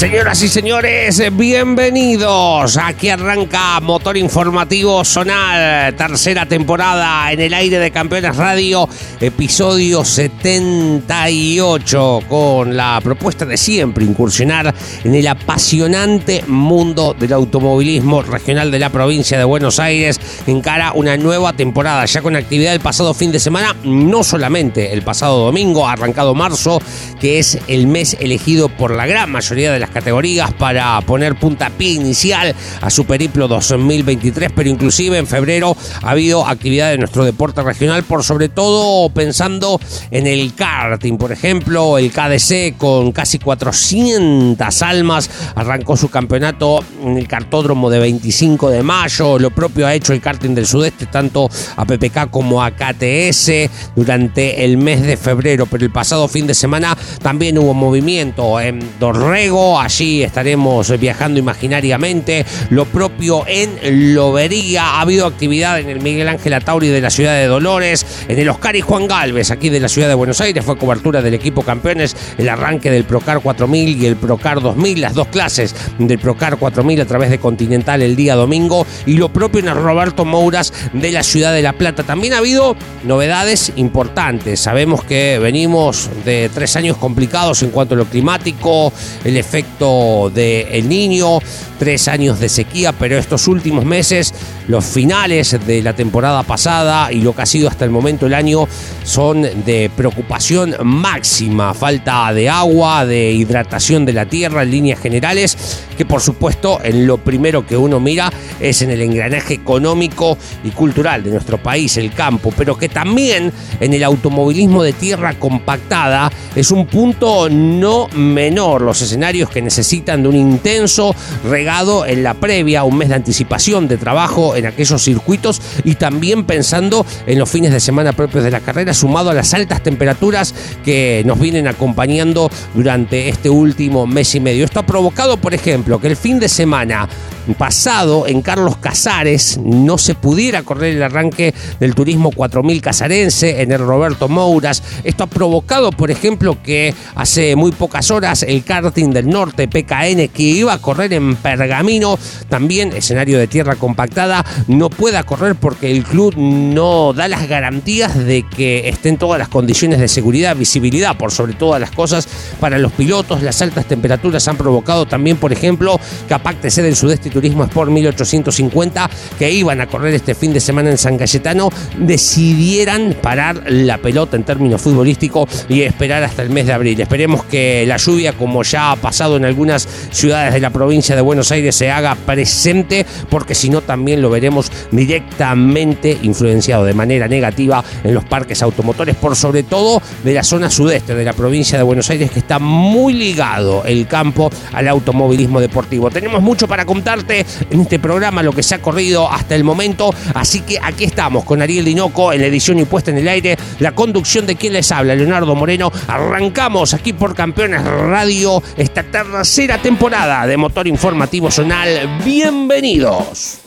Señoras y señores, bienvenidos. Aquí arranca Motor Informativo Zonal, tercera temporada en el aire de Campeones Radio, episodio 78, con la propuesta de siempre incursionar en el apasionante mundo del automovilismo regional de la provincia de Buenos Aires. Encara una nueva temporada, ya con actividad el pasado fin de semana, no solamente el pasado domingo, arrancado marzo, que es el mes elegido por la gran mayoría de las categorías para poner puntapié inicial a su periplo 2023, pero inclusive en febrero ha habido actividad de nuestro deporte regional, por sobre todo pensando en el karting, por ejemplo, el KDC con casi 400 almas arrancó su campeonato en el cartódromo de 25 de mayo, lo propio ha hecho el karting del sudeste, tanto a PPK como a KTS durante el mes de febrero, pero el pasado fin de semana también hubo movimiento en Dorrego, allí estaremos viajando imaginariamente. Lo propio en Lobería. Ha habido actividad en el Miguel Ángel Atauri de la ciudad de Dolores, en el Oscar y Juan Galvez, aquí de la ciudad de Buenos Aires. Fue cobertura del equipo campeones, el arranque del Procar 4000 y el Procar 2000, las dos clases del Procar 4000 a través de Continental el día domingo. Y lo propio en el Roberto Mouras de la ciudad de La Plata. También ha habido novedades importantes. Sabemos que venimos de tres años complicados en cuanto a lo climático, el efecto del El Niño, tres años de sequía, pero estos últimos meses, los finales de la temporada pasada y lo que ha sido hasta el momento el año son de preocupación máxima. Falta de agua, de hidratación de la tierra en líneas generales, que por supuesto en lo primero que uno mira es en el engranaje económico y cultural de nuestro país, el campo, pero que también en el automovilismo de tierra compactada es un punto no menor. Los escenarios que necesitan de un intenso regado en la previa, un mes de anticipación de trabajo en aquellos circuitos y también pensando en los fines de semana propios de la carrera, sumado a las altas temperaturas que nos vienen acompañando durante este último mes y medio. Esto ha provocado, por ejemplo, que el fin de semana pasado en Carlos Casares no se pudiera correr el arranque del turismo 4000 casarense en el Roberto Mouras. Esto ha provocado, por ejemplo, que hace muy pocas horas el karting del norte PKN que iba a correr en Pergamino, también escenario de tierra compactada, no pueda correr porque el club no da las garantías de que estén todas las condiciones de seguridad, visibilidad por sobre todas las cosas para los pilotos. Las altas temperaturas han provocado también, por ejemplo, que aparte del sudeste Turismo Sport 1850 que iban a correr este fin de semana en San Cayetano decidieran parar la pelota en términos futbolísticos y esperar hasta el mes de abril. Esperemos que la lluvia, como ya ha pasado en algunas ciudades de la provincia de Buenos Aires, se haga presente, porque si no también lo veremos directamente influenciado de manera negativa en los parques automotores, por sobre todo de la zona sudeste de la provincia de Buenos Aires, que está muy ligado el campo al automovilismo deportivo. Tenemos mucho para en este programa, lo que se ha corrido hasta el momento, así que aquí estamos con Ariel Dinoco en la edición y puesta en el aire, la conducción de quien les habla, Leonardo Moreno. Arrancamos aquí por Campeones Radio esta tercera temporada de Motor Informativo Zonal. Bienvenidos.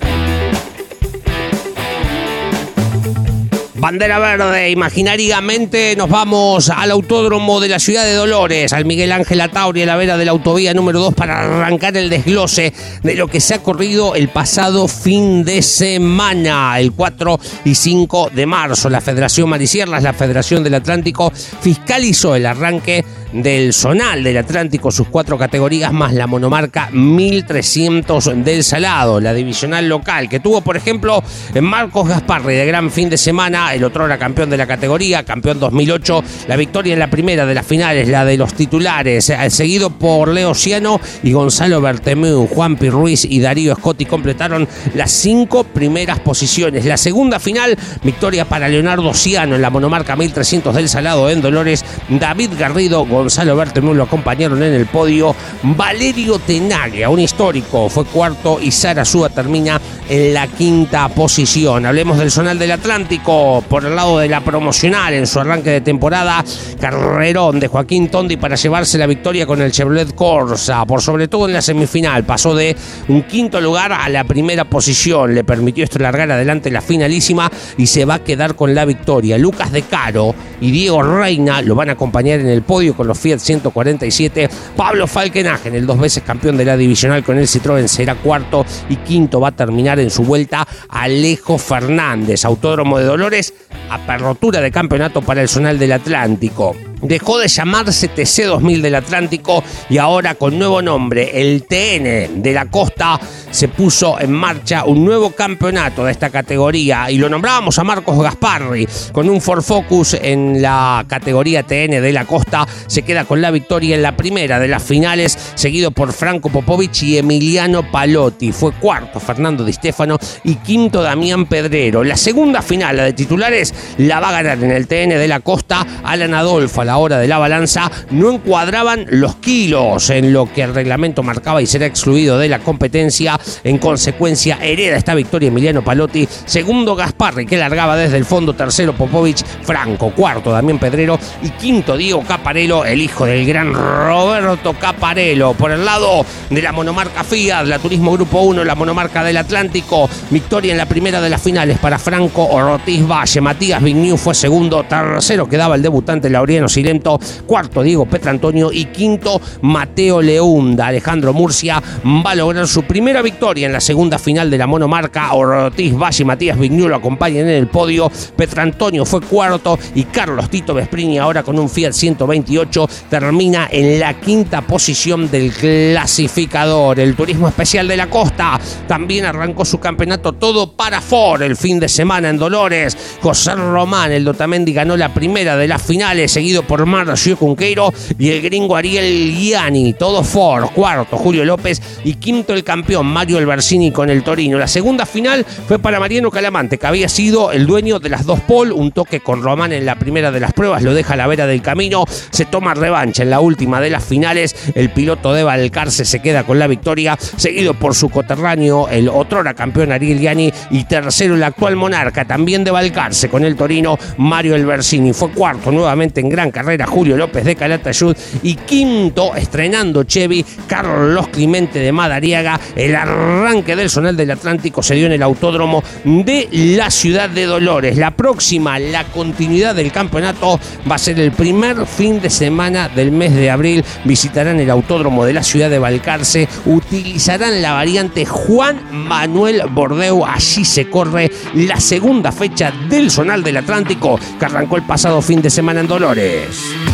Bandera verde, imaginariamente nos vamos al autódromo de la ciudad de Dolores, al Miguel Ángel Atauri, a la vera de la autovía número 2 para arrancar el desglose de lo que se ha corrido el pasado fin de semana, el 4 y 5 de marzo. La Federación Marisierras, la Federación del Atlántico, fiscalizó el arranque del Zonal del Atlántico, sus cuatro categorías, más la monomarca 1300 del Salado, la divisional local, que tuvo, por ejemplo, Marcos Gasparri de gran fin de semana, el otro era campeón de la categoría, campeón 2008, la victoria en la primera de las finales, la de los titulares, eh, seguido por Leo Ciano y Gonzalo Bertemeu, Juan Ruiz y Darío Scotti completaron las cinco primeras posiciones. La segunda final, victoria para Leonardo Ciano en la monomarca 1300 del Salado en Dolores, David Garrido, Gonzalo Bertemú lo acompañaron en el podio. Valerio Tenaglia, un histórico, fue cuarto y Sara Súa termina en la quinta posición. Hablemos del Zonal del Atlántico por el lado de la promocional en su arranque de temporada. Carrerón de Joaquín Tondi para llevarse la victoria con el Chevrolet Corsa. Por sobre todo en la semifinal. Pasó de un quinto lugar a la primera posición. Le permitió esto largar adelante la finalísima y se va a quedar con la victoria. Lucas De Caro y Diego Reina lo van a acompañar en el podio con los Fiat 147. Pablo Falkenagen, el dos veces campeón de la divisional con el Citroën, será cuarto y quinto va a terminar en su vuelta Alejo Fernández. Autódromo de Dolores, apertura de campeonato para el Zonal del Atlántico dejó de llamarse TC 2000 del Atlántico y ahora con nuevo nombre, el TN de la Costa, se puso en marcha un nuevo campeonato de esta categoría y lo nombrábamos a Marcos Gasparri con un Ford Focus en la categoría TN de la Costa, se queda con la victoria en la primera de las finales, seguido por Franco Popovich y Emiliano Palotti. Fue cuarto Fernando Di Stefano y quinto Damián Pedrero. La segunda final, la de titulares, la va a ganar en el TN de la Costa Alan Adolfo a la hora de la balanza, no encuadraban los kilos en lo que el reglamento marcaba y será excluido de la competencia. En consecuencia, hereda esta victoria Emiliano Palotti. Segundo, Gasparri, que largaba desde el fondo. Tercero, Popovich. Franco. Cuarto, Damián Pedrero. Y quinto, Diego Caparelo, el hijo del gran Roberto Caparelo. Por el lado de la monomarca Fiat, la Turismo Grupo 1, la monomarca del Atlántico. Victoria en la primera de las finales para Franco Ortiz Valle. Matías Vignew fue segundo. Tercero quedaba el debutante Laureano Silento. Cuarto, Diego Petrantonio. Y quinto, Mateo Leunda. Alejandro Murcia va a lograr su primera victoria en la segunda final de la monomarca. Ortiz Valle y Matías Vignew lo acompañan en el podio. Petrantonio fue cuarto y Carlos Tito Vesprini ahora con un Fiat 128 termina en la quinta posición del clasificador. El turismo especial de la costa también arrancó su campeonato todo para Ford el fin de semana en Dolores. José Román, el Dotamendi ganó la primera de las finales, seguido por Marcio Cunqueiro y el gringo Ariel Gianni. Todo Ford, cuarto Julio López y quinto el campeón Mario Albersini con el Torino. La segunda final fue para Mariano Calamante, que había sido el dueño de las dos pole. Un toque con Román en la primera de las pruebas lo deja a la vera del camino. Se toma revancha en la última de las finales. El piloto de Valcarce se queda con la victoria, seguido por su coterráneo, el otrora campeón Ariel Gianni, y tercero el actual monarca, también de Valcarce, con el Torino, Mario Albersini. Fue cuarto nuevamente en gran carrera Julio López de Calatayud y quinto, estrenando Chevy, Carlos Clemente de Madariaga. El arranque del Zonal del Atlántico se dio en el autódromo de la ciudad de Dolores. La próxima, la continuidad del campeonato, va a ser el primer fin de semana del mes de abril. Visitarán el autódromo de la ciudad de Balcarce, utilizarán la variante Juan Manuel Bordeu. Allí se corre la segunda fecha del Zonal del Atlántico que arrancó el pasado fin de semana en Dolores. Podcast.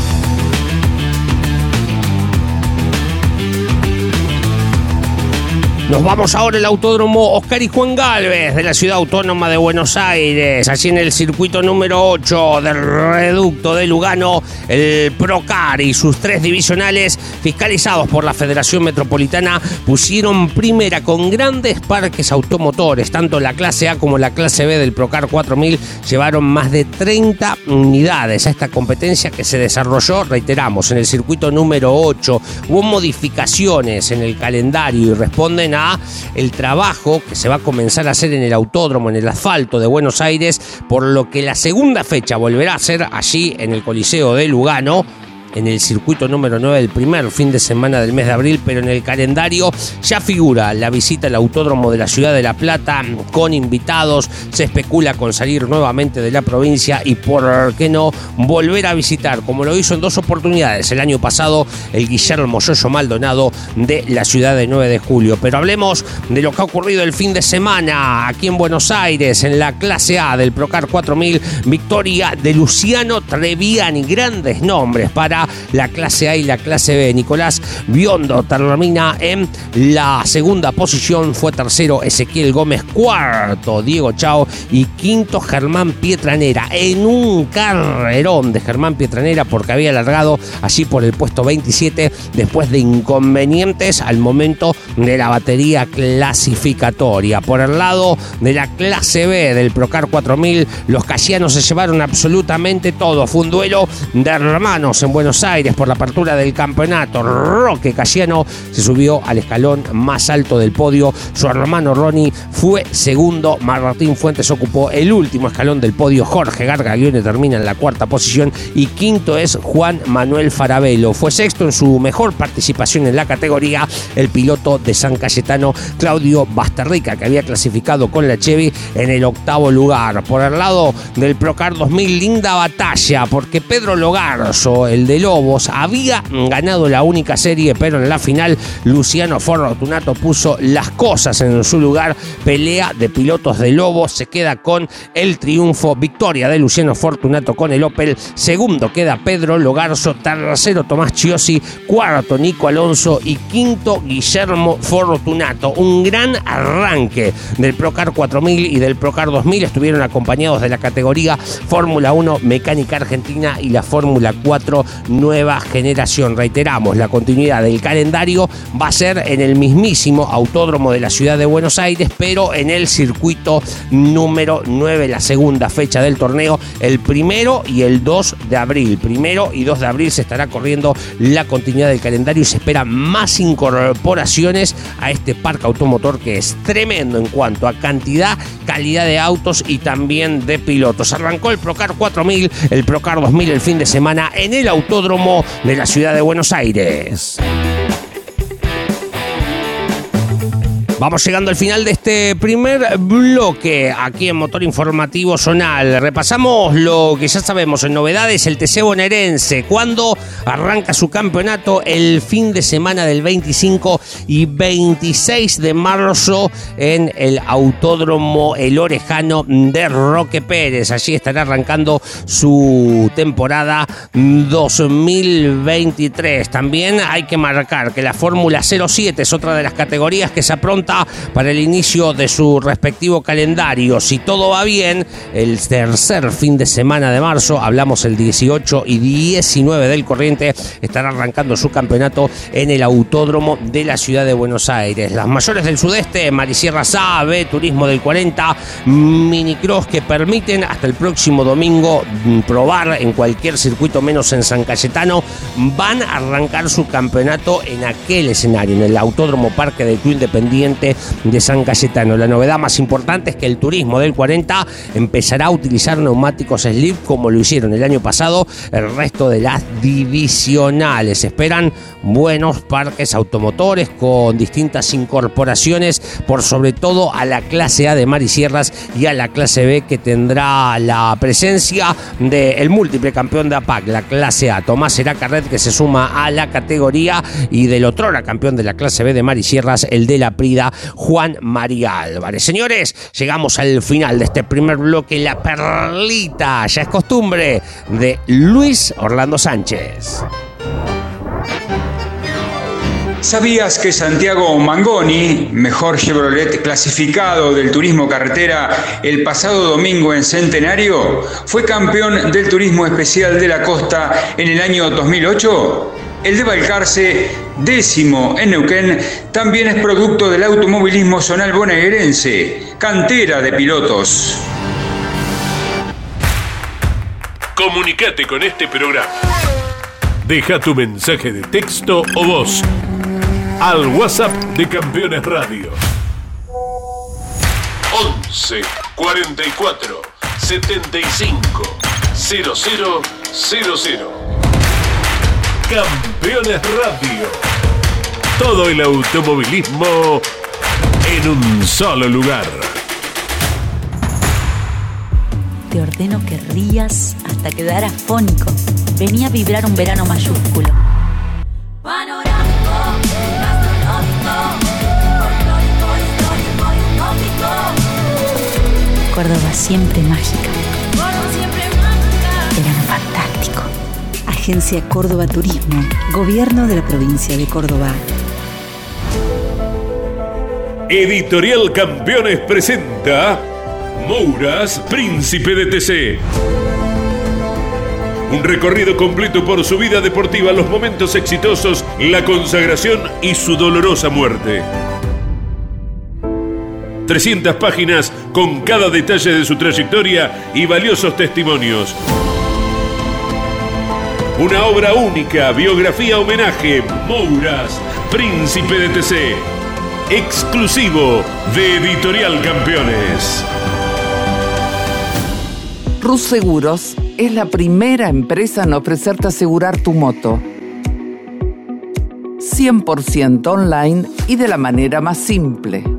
Nos vamos ahora al autódromo Oscar y Juan Galvez de la ciudad autónoma de Buenos Aires, allí en el circuito número 8 del reducto de Lugano, el Procar y sus tres divisionales fiscalizados por la Federación Metropolitana pusieron primera con grandes parques automotores, tanto la clase A como la clase B del Procar 4000 llevaron más de 30 unidades a esta competencia que se desarrolló, reiteramos, en el circuito número 8. Hubo modificaciones en el calendario y responden a el trabajo que se va a comenzar a hacer en el autódromo, en el asfalto de Buenos Aires, por lo que la segunda fecha volverá a ser allí en el Coliseo de Lugano en el circuito número 9 del primer fin de semana del mes de abril, pero en el calendario ya figura la visita al autódromo de la ciudad de La Plata con invitados, se especula con salir nuevamente de la provincia y por qué no volver a visitar, como lo hizo en dos oportunidades el año pasado, el Guillermo Yoyo Maldonado de la ciudad de 9 de julio. Pero hablemos de lo que ha ocurrido el fin de semana aquí en Buenos Aires, en la clase A del Procar 4000, victoria de Luciano Treviani, grandes nombres para la clase A y la clase B. Nicolás Biondo termina en la segunda posición, fue tercero Ezequiel Gómez, cuarto Diego Chao y quinto Germán Pietranera. En un carrerón de Germán Pietranera porque había alargado allí por el puesto 27 después de inconvenientes al momento de la batería clasificatoria. Por el lado de la clase B del Procar 4000, los casianos se llevaron absolutamente todo. Fue un duelo de hermanos en Buenos Buenos Aires por la apertura del campeonato. Roque Cayano se subió al escalón más alto del podio. Su hermano Ronnie fue segundo. Martín Fuentes ocupó el último escalón del podio. Jorge Gargaglione termina en la cuarta posición. Y quinto es Juan Manuel Farabelo. Fue sexto en su mejor participación en la categoría el piloto de San Cayetano, Claudio Basterrica, que había clasificado con la Chevy en el octavo lugar. Por el lado del Procar 2000, linda batalla, porque Pedro Logarzo, el de Lobos, había ganado la única serie, pero en la final Luciano Fortunato puso las cosas en su lugar. Pelea de pilotos de Lobos se queda con el triunfo, victoria de Luciano Fortunato con el Opel. Segundo queda Pedro Logarzo, tercero Tomás Chiosi, cuarto Nico Alonso. Y quinto Guillermo Fortunato. Un gran arranque del Procar 4000 y del Procar 2000 estuvieron acompañados de la categoría Fórmula 1 Mecánica Argentina y la Fórmula 4 Nueva Generación. Reiteramos, la continuidad del calendario va a ser en el mismísimo autódromo de la ciudad de Buenos Aires, pero en el circuito número 9, la segunda fecha del torneo, el primero y el 2 de abril. Primero y 2 de abril se estará corriendo la continuidad del calendario y se espera más incorporaciones a este parque automotor que es tremendo en cuanto a cantidad, calidad de autos y también de pilotos. Arrancó el Procar 4000, el Procar 2000 el fin de semana en el autódromo de la ciudad de Buenos Aires. Vamos llegando al final de este primer bloque aquí en Motor Informativo Zonal. Repasamos lo que ya sabemos en novedades, el TC bonaerense. Cuando arranca su campeonato el fin de semana del 25 y 26 de marzo en el Autódromo El Orejano de Roque Pérez. Allí estará arrancando su temporada 2023. También hay que marcar que la Fórmula 07 es otra de las categorías que se apronta para el inicio de su respectivo calendario. Si todo va bien, el tercer fin de semana de marzo, hablamos el 18 y 19 del corriente, estará arrancando su campeonato en el Autódromo de la ciudad de Buenos Aires. Las mayores del sudeste, Marisierra Sabe, Turismo del 40, Minicross que permiten hasta el próximo domingo mm, probar en cualquier circuito menos en San Cayetano, van a arrancar su campeonato en aquel escenario, en el Autódromo Parque del Club Independiente de San Cayetano. La novedad más importante es que el turismo del 40 empezará a utilizar neumáticos slip como lo hicieron el año pasado el resto de las divisionales. Esperan buenos parques automotores con distintas incorporaciones por sobre todo a la clase A de Marisierras y a la clase B que tendrá la presencia del múltiple campeón de APAC, la clase A, Tomás Seracarret que se suma a la categoría y del otro campeón de la clase B de Marisierras, el de la Prida Juan María Álvarez. Señores, llegamos al final de este primer bloque, la perlita, ya es costumbre, de Luis Orlando Sánchez. ¿Sabías que Santiago Mangoni, mejor Chevrolet clasificado del turismo carretera el pasado domingo en Centenario, fue campeón del turismo especial de la costa en el año 2008? El de Balcarce, décimo en Neuquén, también es producto del automovilismo zonal bonaerense, cantera de pilotos. Comunicate con este programa. Deja tu mensaje de texto o voz al WhatsApp de Campeones Radio. 11 44 75 0000 Campeones Radio. Todo el automovilismo en un solo lugar. Te ordeno que rías hasta quedar afónico. Venía a vibrar un verano mayúsculo. Córdoba siempre mágica. Verano fantástico. Agencia Córdoba Turismo, Gobierno de la provincia de Córdoba. Editorial Campeones presenta Mouras, Príncipe de TC. Un recorrido completo por su vida deportiva, los momentos exitosos, la consagración y su dolorosa muerte. 300 páginas con cada detalle de su trayectoria y valiosos testimonios. Una obra única, biografía homenaje, Mouras, Príncipe de TC. Exclusivo de Editorial Campeones. Rus Seguros es la primera empresa en ofrecerte asegurar tu moto. 100% online y de la manera más simple.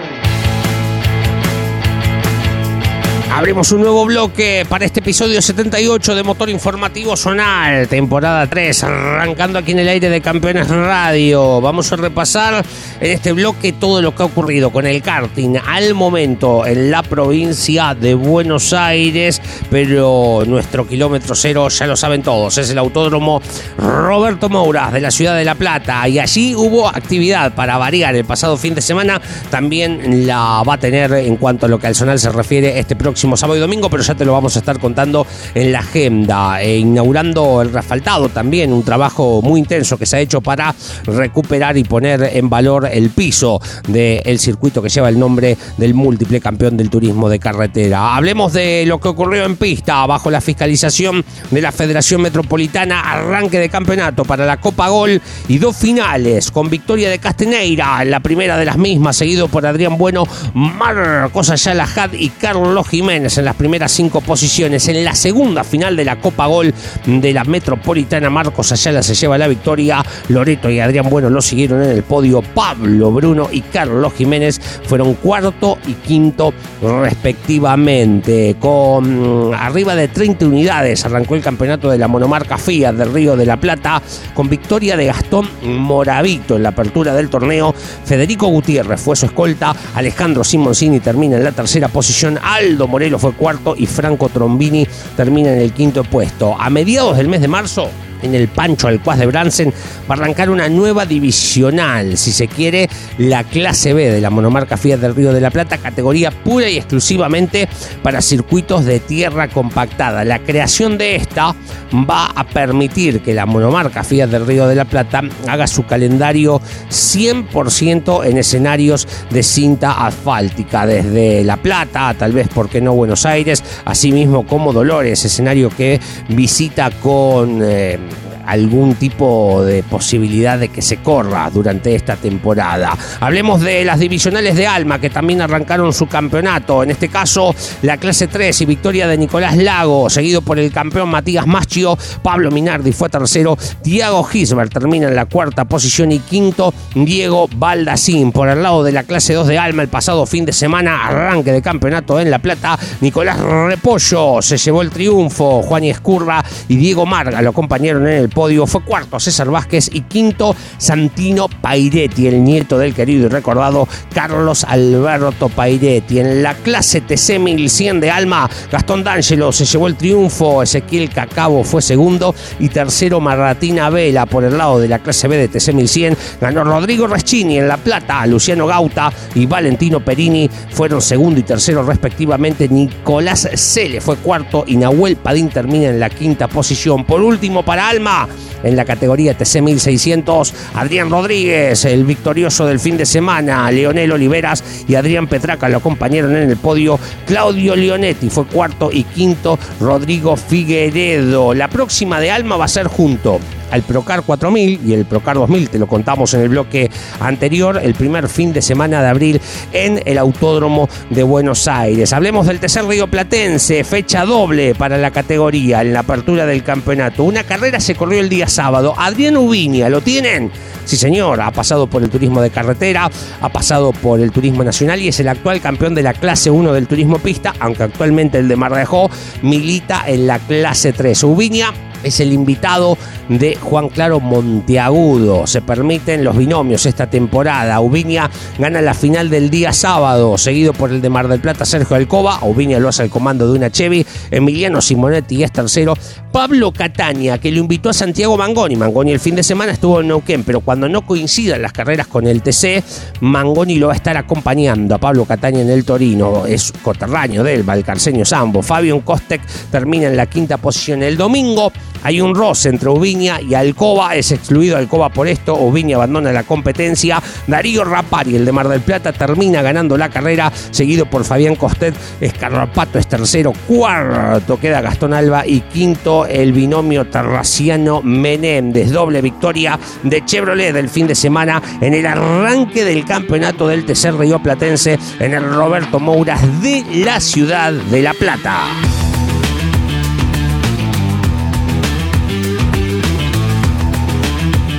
Abrimos un nuevo bloque para este episodio 78 de Motor Informativo Zonal, temporada 3, arrancando aquí en el aire de Campeones Radio. Vamos a repasar en este bloque todo lo que ha ocurrido con el karting. Al momento en la provincia de Buenos Aires, pero nuestro kilómetro cero ya lo saben todos, es el autódromo Roberto Mouras de la ciudad de La Plata. Y allí hubo actividad para variar el pasado fin de semana, también la va a tener en cuanto a lo que al Zonal se refiere este próximo sábado y domingo, pero ya te lo vamos a estar contando en la agenda. E inaugurando el refaltado también, un trabajo muy intenso que se ha hecho para recuperar y poner en valor el piso del circuito que lleva el nombre del múltiple campeón del turismo de carretera. Hablemos de lo que ocurrió en pista bajo la fiscalización de la Federación Metropolitana, arranque de campeonato para la Copa Gol y dos finales con victoria de Casteneira, la primera de las mismas, seguido por Adrián Bueno, Marcos Ayala Had y Carlos Jiménez en las primeras cinco posiciones. En la segunda final de la Copa Gol de la Metropolitana, Marcos Ayala se lleva la victoria. Loreto y Adrián Bueno lo siguieron en el podio. Pablo Bruno y Carlos Jiménez fueron cuarto y quinto respectivamente. Con mm, arriba de 30 unidades arrancó el campeonato de la monomarca Fiat del Río de la Plata con victoria de Gastón Moravito en la apertura del torneo. Federico Gutiérrez fue su escolta. Alejandro Simoncini termina en la tercera posición. Aldo Morelo fue cuarto y Franco Trombini termina en el quinto puesto. A mediados del mes de marzo, en el Pancho Alcuaz de Bransen va a arrancar una nueva divisional, si se quiere, la clase B de la monomarca Fiat del Río de la Plata, categoría pura y exclusivamente para circuitos de tierra compactada. La creación de esta va a permitir que la monomarca Fiat del Río de la Plata haga su calendario 100% en escenarios de cinta asfáltica, desde La Plata, tal vez, porque no Buenos Aires, así mismo como Dolores, escenario que visita con... Eh, algún tipo de posibilidad de que se corra durante esta temporada. Hablemos de las divisionales de Alma que también arrancaron su campeonato, en este caso la clase 3 y victoria de Nicolás Lago, seguido por el campeón Matías Machio, Pablo Minardi fue tercero, Diego Gisbert termina en la cuarta posición y quinto Diego Baldacín por el lado de la clase 2 de Alma el pasado fin de semana, arranque de campeonato en La Plata, Nicolás Repollo se llevó el triunfo, Juan Escurra y Diego Marga lo acompañaron en el podio. Fue cuarto César Vázquez y quinto Santino Pairetti, el nieto del querido y recordado Carlos Alberto Pairetti. En la clase TC 1100 de Alma, Gastón D'Angelo se llevó el triunfo, Ezequiel Cacabo fue segundo y tercero Marratina Vela por el lado de la clase B de TC 1100. Ganó Rodrigo Reschini en La Plata, Luciano Gauta y Valentino Perini fueron segundo y tercero respectivamente. Nicolás Cele fue cuarto y Nahuel Padín termina en la quinta posición. Por último, para Alma, En la categoría TC 1600, Adrián Rodríguez, el victorioso del fin de semana, Leonel Oliveras y Adrián Petraca lo acompañaron en el podio. Claudio Leonetti fue cuarto y quinto, Rodrigo Figueredo. La próxima de Alma va a ser junto al Procar 4000 y el Procar 2000, te lo contamos en el bloque anterior, el primer fin de semana de abril en el Autódromo de Buenos Aires. Hablemos del tercer Río Platense, fecha doble para la categoría en la apertura del campeonato. Una carrera se corrió el día sábado. Adrián Ubiña, ¿lo tienen? Sí, señor, ha pasado por el turismo de carretera, ha pasado por el turismo nacional y es el actual campeón de la clase 1 del turismo pista, aunque actualmente el de Mar milita en la clase 3. Ubiña es el invitado de Juan Claro Monteagudo. Se permiten los binomios esta temporada. Ubiña gana la final del día sábado, seguido por el de Mar del Plata Sergio Alcoba. Ubiña lo hace al comando de una Chevy. Emiliano Simonetti es tercero. Pablo Catania, que lo invitó a Santiago Mangoni. Mangoni el fin de semana estuvo en Neuquén, pero cuando no coincidan las carreras con el TC, Mangoni lo va a estar acompañando a Pablo Catania en el Torino. Es coterráneo del Valcarceño Sambo. Fabio Kostek termina en la quinta posición el domingo. Hay un roce entre Ubiña y Alcoba, es excluido Alcoba por esto, Ubiña abandona la competencia, Darío Rapari, el de Mar del Plata, termina ganando la carrera, seguido por Fabián Costet, Escarrapato es tercero, cuarto queda Gastón Alba y quinto el binomio Terraciano Menéndez, doble victoria de Chevrolet del fin de semana en el arranque del campeonato del tercer Río Platense en el Roberto Mouras de la ciudad de La Plata.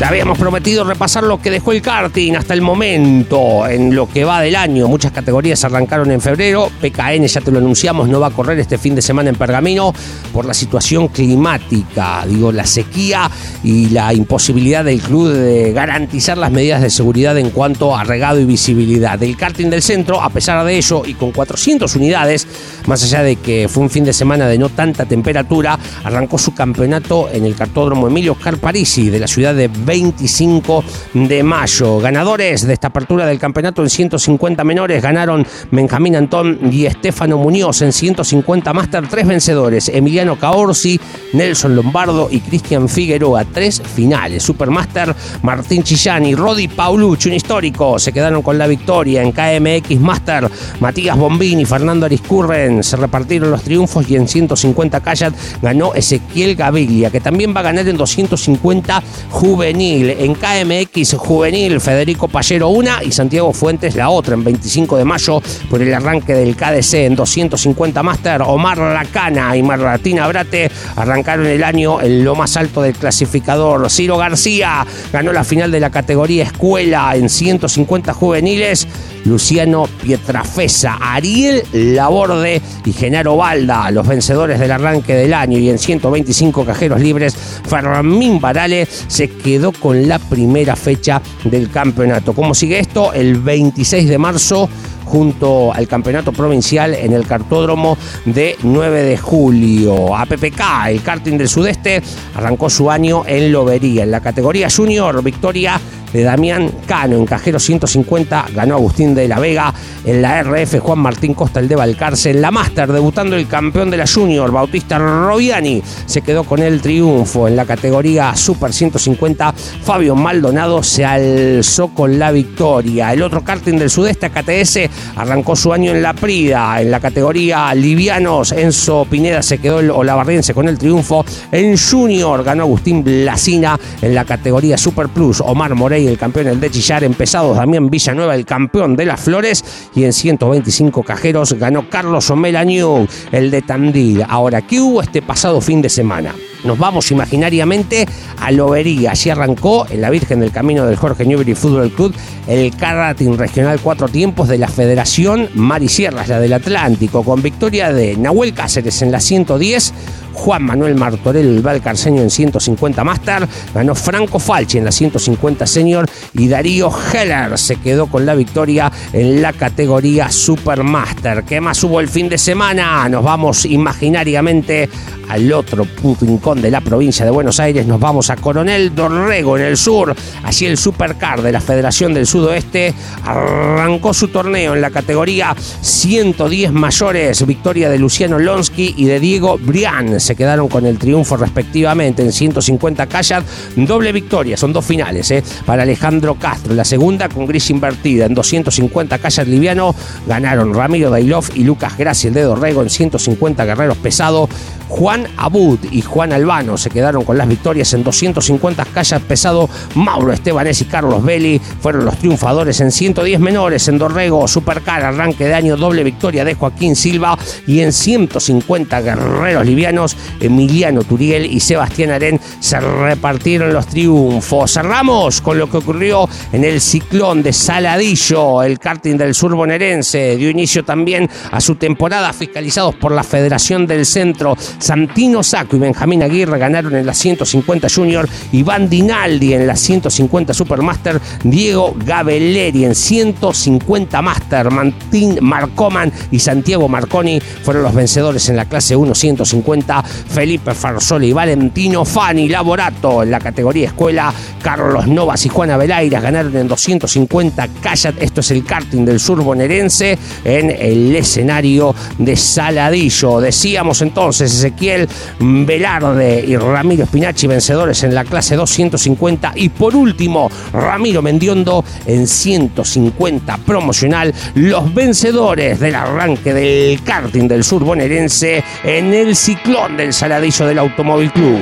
Habíamos prometido repasar lo que dejó el karting hasta el momento, en lo que va del año. Muchas categorías arrancaron en febrero. PKN, ya te lo anunciamos, no va a correr este fin de semana en Pergamino por la situación climática. Digo, la sequía y la imposibilidad del club de garantizar las medidas de seguridad en cuanto a regado y visibilidad. Del karting del centro, a pesar de ello, y con 400 unidades, más allá de que fue un fin de semana de no tanta temperatura, arrancó su campeonato en el cartódromo Emilio Carparisi de la ciudad de 25 de mayo. Ganadores de esta apertura del campeonato en 150 menores ganaron Benjamín Antón y Estefano Muñoz en 150 Master, tres vencedores, Emiliano Caorsi, Nelson Lombardo y Cristian Figueroa, tres finales. Supermaster, Martín Chillán y Rodi Paulucci, un histórico, se quedaron con la victoria en KMX Master. Matías Bombini Fernando Ariscurren se repartieron los triunfos y en 150 Kayak ganó Ezequiel Gavilia, que también va a ganar en 250 juvenil en KMX Juvenil, Federico Pallero una y Santiago Fuentes la otra en 25 de mayo por el arranque del KDC en 250 Master. Omar Lacana y Marlatina Brate arrancaron el año en lo más alto del clasificador. Ciro García ganó la final de la categoría escuela en 150 juveniles. Luciano Pietrafesa, Ariel Laborde y Genaro Balda, los vencedores del arranque del año y en 125 cajeros libres, Fermín Barale se quedó con la primera fecha del campeonato. ¿Cómo sigue esto? El 26 de marzo junto al campeonato provincial en el cartódromo de 9 de julio. APPK, el karting del sudeste, arrancó su año en Lobería. En la categoría junior, victoria de Damián Cano. En cajero 150 ganó Agustín de la Vega. En la RF Juan Martín Costa el de Valcarce. En la Master debutando el campeón de la Junior Bautista Robiani se quedó con el triunfo. En la categoría Super 150 Fabio Maldonado se alzó con la victoria. El otro karting del sudeste KTS arrancó su año en la Prida. En la categoría livianos Enzo Pineda se quedó el olavarriense con el triunfo. En Junior ganó Agustín Blasina. En la categoría Super Plus Omar Morey el campeón el de Chillar, empezados también Villanueva, el campeón de las Flores, y en 125 cajeros ganó Carlos Omelañú, el de Tandil. Ahora, ¿qué hubo este pasado fin de semana? Nos vamos imaginariamente a Lobería. Allí arrancó en la Virgen del Camino del Jorge Newbery Fútbol Club el karting regional cuatro tiempos de la Federación Mar y Sierras, la del Atlántico, con victoria de Nahuel Cáceres en la 110, Juan Manuel Martorell, el Valcarceño en 150 Master, ganó Franco Falchi en la 150 Senior y Darío Heller se quedó con la victoria en la categoría Supermaster. ¿Qué más hubo el fin de semana? Nos vamos imaginariamente al otro rincón de la provincia de Buenos Aires, nos vamos a Coronel Dorrego en el sur. Allí el Supercar de la Federación del Sudoeste arrancó su torneo en la categoría 110 mayores. Victoria de Luciano Lonsky y de Diego Brian se quedaron con el triunfo respectivamente en 150 calles, doble victoria, son dos finales ¿eh? para Alejandro Castro. La segunda con gris invertida en 250 calles liviano ganaron Ramiro Dailov y Lucas Gracia, el de Dorrego en 150 guerreros pesados. Juan Abud y Juan Albano se quedaron con las victorias en 250 calles pesado. Mauro Estebanés y Carlos Belli fueron los triunfadores en 110 menores en Dorrego, Supercar, arranque de año, doble victoria de Joaquín Silva y en 150 guerreros livianos, Emiliano Turiel y Sebastián Arén se repartieron los triunfos. Cerramos con lo que ocurrió en el ciclón de Saladillo, el karting del sur bonaerense dio inicio también a su temporada fiscalizados por la Federación del Centro. Santino Saco y Benjamín Aguirre ganaron en la 150 Junior, Iván Dinaldi en la 150 Supermaster, Diego Gabelleri en 150 Master, Martín Marcoman y Santiago Marconi fueron los vencedores en la clase 1 150, Felipe Farsoli y Valentino Fani Laborato en la categoría escuela, Carlos Novas y Juana Velairas ganaron en 250 Callat, esto es el karting del sur bonaerense en el escenario de Saladillo. Decíamos entonces Ezequiel Velarde y Ramiro Spinacci vencedores en la clase 250 y por último Ramiro Mendiondo en 150 promocional los vencedores del arranque del karting del sur bonaerense en el ciclón del Saladillo del Automóvil Club.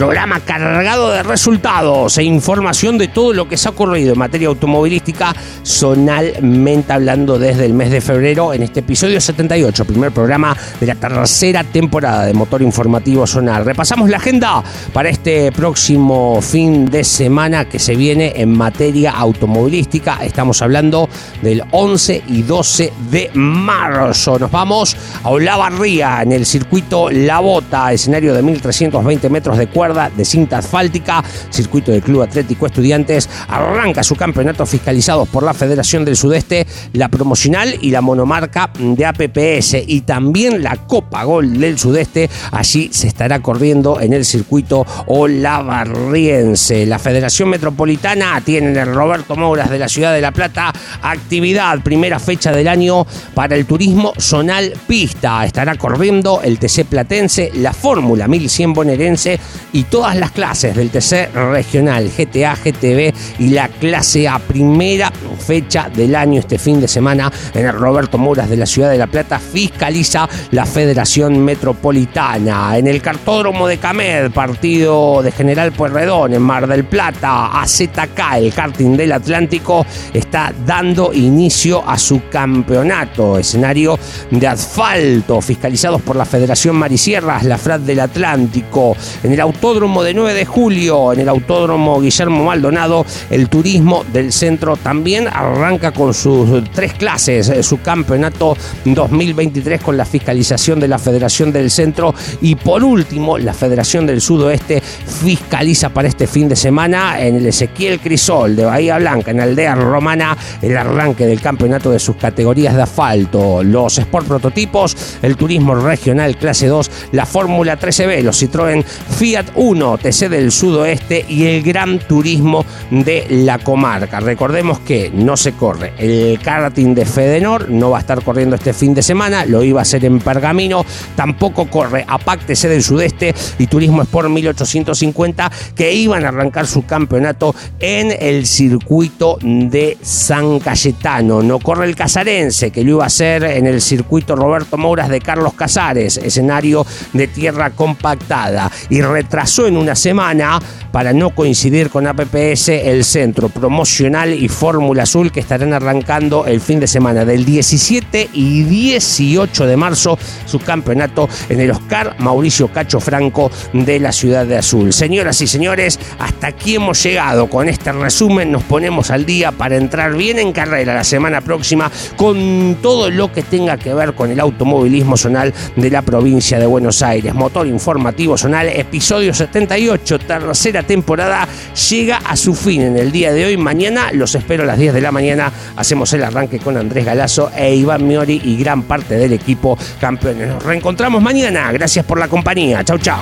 Programa cargado de resultados e información de todo lo que se ha ocurrido en materia automovilística, sonalmente hablando desde el mes de febrero en este episodio 78, primer programa de la tercera temporada de Motor Informativo Sonal. Repasamos la agenda para este próximo fin de semana que se viene en materia automovilística. Estamos hablando del 11 y 12 de marzo. Nos vamos a Olavarría en el circuito La Bota, escenario de 1320 metros de cuerda de cinta asfáltica, circuito del Club Atlético Estudiantes, arranca su campeonato fiscalizado por la Federación del Sudeste, la promocional y la monomarca de APPS y también la Copa Gol del Sudeste. Allí se estará corriendo en el circuito Olavarriense. La Federación Metropolitana tiene en el Roberto Mouras de la Ciudad de La Plata actividad, primera fecha del año para el turismo zonal pista. Estará corriendo el TC Platense, la Fórmula 1100 bonaerense y y todas las clases del TC regional, GTA, GTB y la clase A, primera fecha del año este fin de semana en el Roberto Moras de la Ciudad de La Plata, fiscaliza la Federación Metropolitana. En el cartódromo de Camed, partido de General Pueyrredón en Mar del Plata, AZK, el karting del Atlántico, está dando inicio a su campeonato, escenario de asfalto, fiscalizados por la Federación Marisierras, la FRAD del Atlántico. En el auto Autódromo de 9 de julio, en el Autódromo Guillermo Maldonado, el turismo del centro también arranca con sus tres clases, eh, su campeonato 2023 con la fiscalización de la Federación del Centro y por último la Federación del Sudoeste fiscaliza para este fin de semana en el Ezequiel Crisol de Bahía Blanca, en Aldea Romana, el arranque del campeonato de sus categorías de asfalto, los Sport Prototipos, el turismo regional clase 2, la Fórmula 13B, los Citroën Fiat 1 TC del Sudoeste y el Gran Turismo de la comarca. Recordemos que no se corre el karting de Fedenor, no va a estar corriendo este fin de semana, lo iba a hacer en Pergamino, tampoco corre APAC TC del Sudeste y Turismo Sport 1850 que iban a arrancar su campeonato en el circuito de San Cayetano. No corre el Casarense que lo iba a hacer en el circuito Roberto Mouras de Carlos Casares, escenario de tierra compactada y retrasó en una semana para no coincidir con APPS el centro promocional y Fórmula Azul que estarán arrancando el fin de semana del 17 y 18 de marzo su campeonato en el Oscar Mauricio Cacho Franco de la ciudad de Azul. Señoras y señores, hasta aquí hemos llegado con este resumen. Nos ponemos al día para entrar bien en carrera la semana próxima con todo lo que tenga que ver con el automovilismo zonal de la provincia de Buenos Aires. Motor informativo zonal, episodio 78, tercera temporada, llega a su fin en el día de hoy. Mañana los espero a las 10 de la mañana. Hacemos el arranque con Andrés Galazo e Iván Miori y gran parte del equipo campeones. Nos reencontramos mañana. Gracias por la compañía. Chau, chau.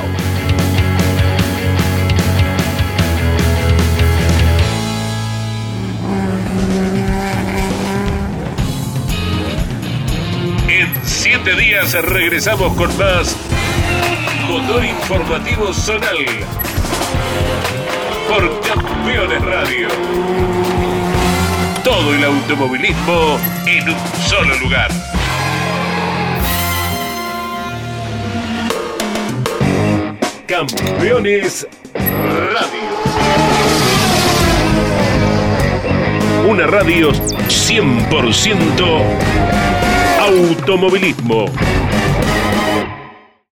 En 7 siete días regresamos con más Motor Informativo Zonal por Campeones Radio. Todo el automovilismo en un solo lugar. Campeones Radio. Una radio 100% automovilismo.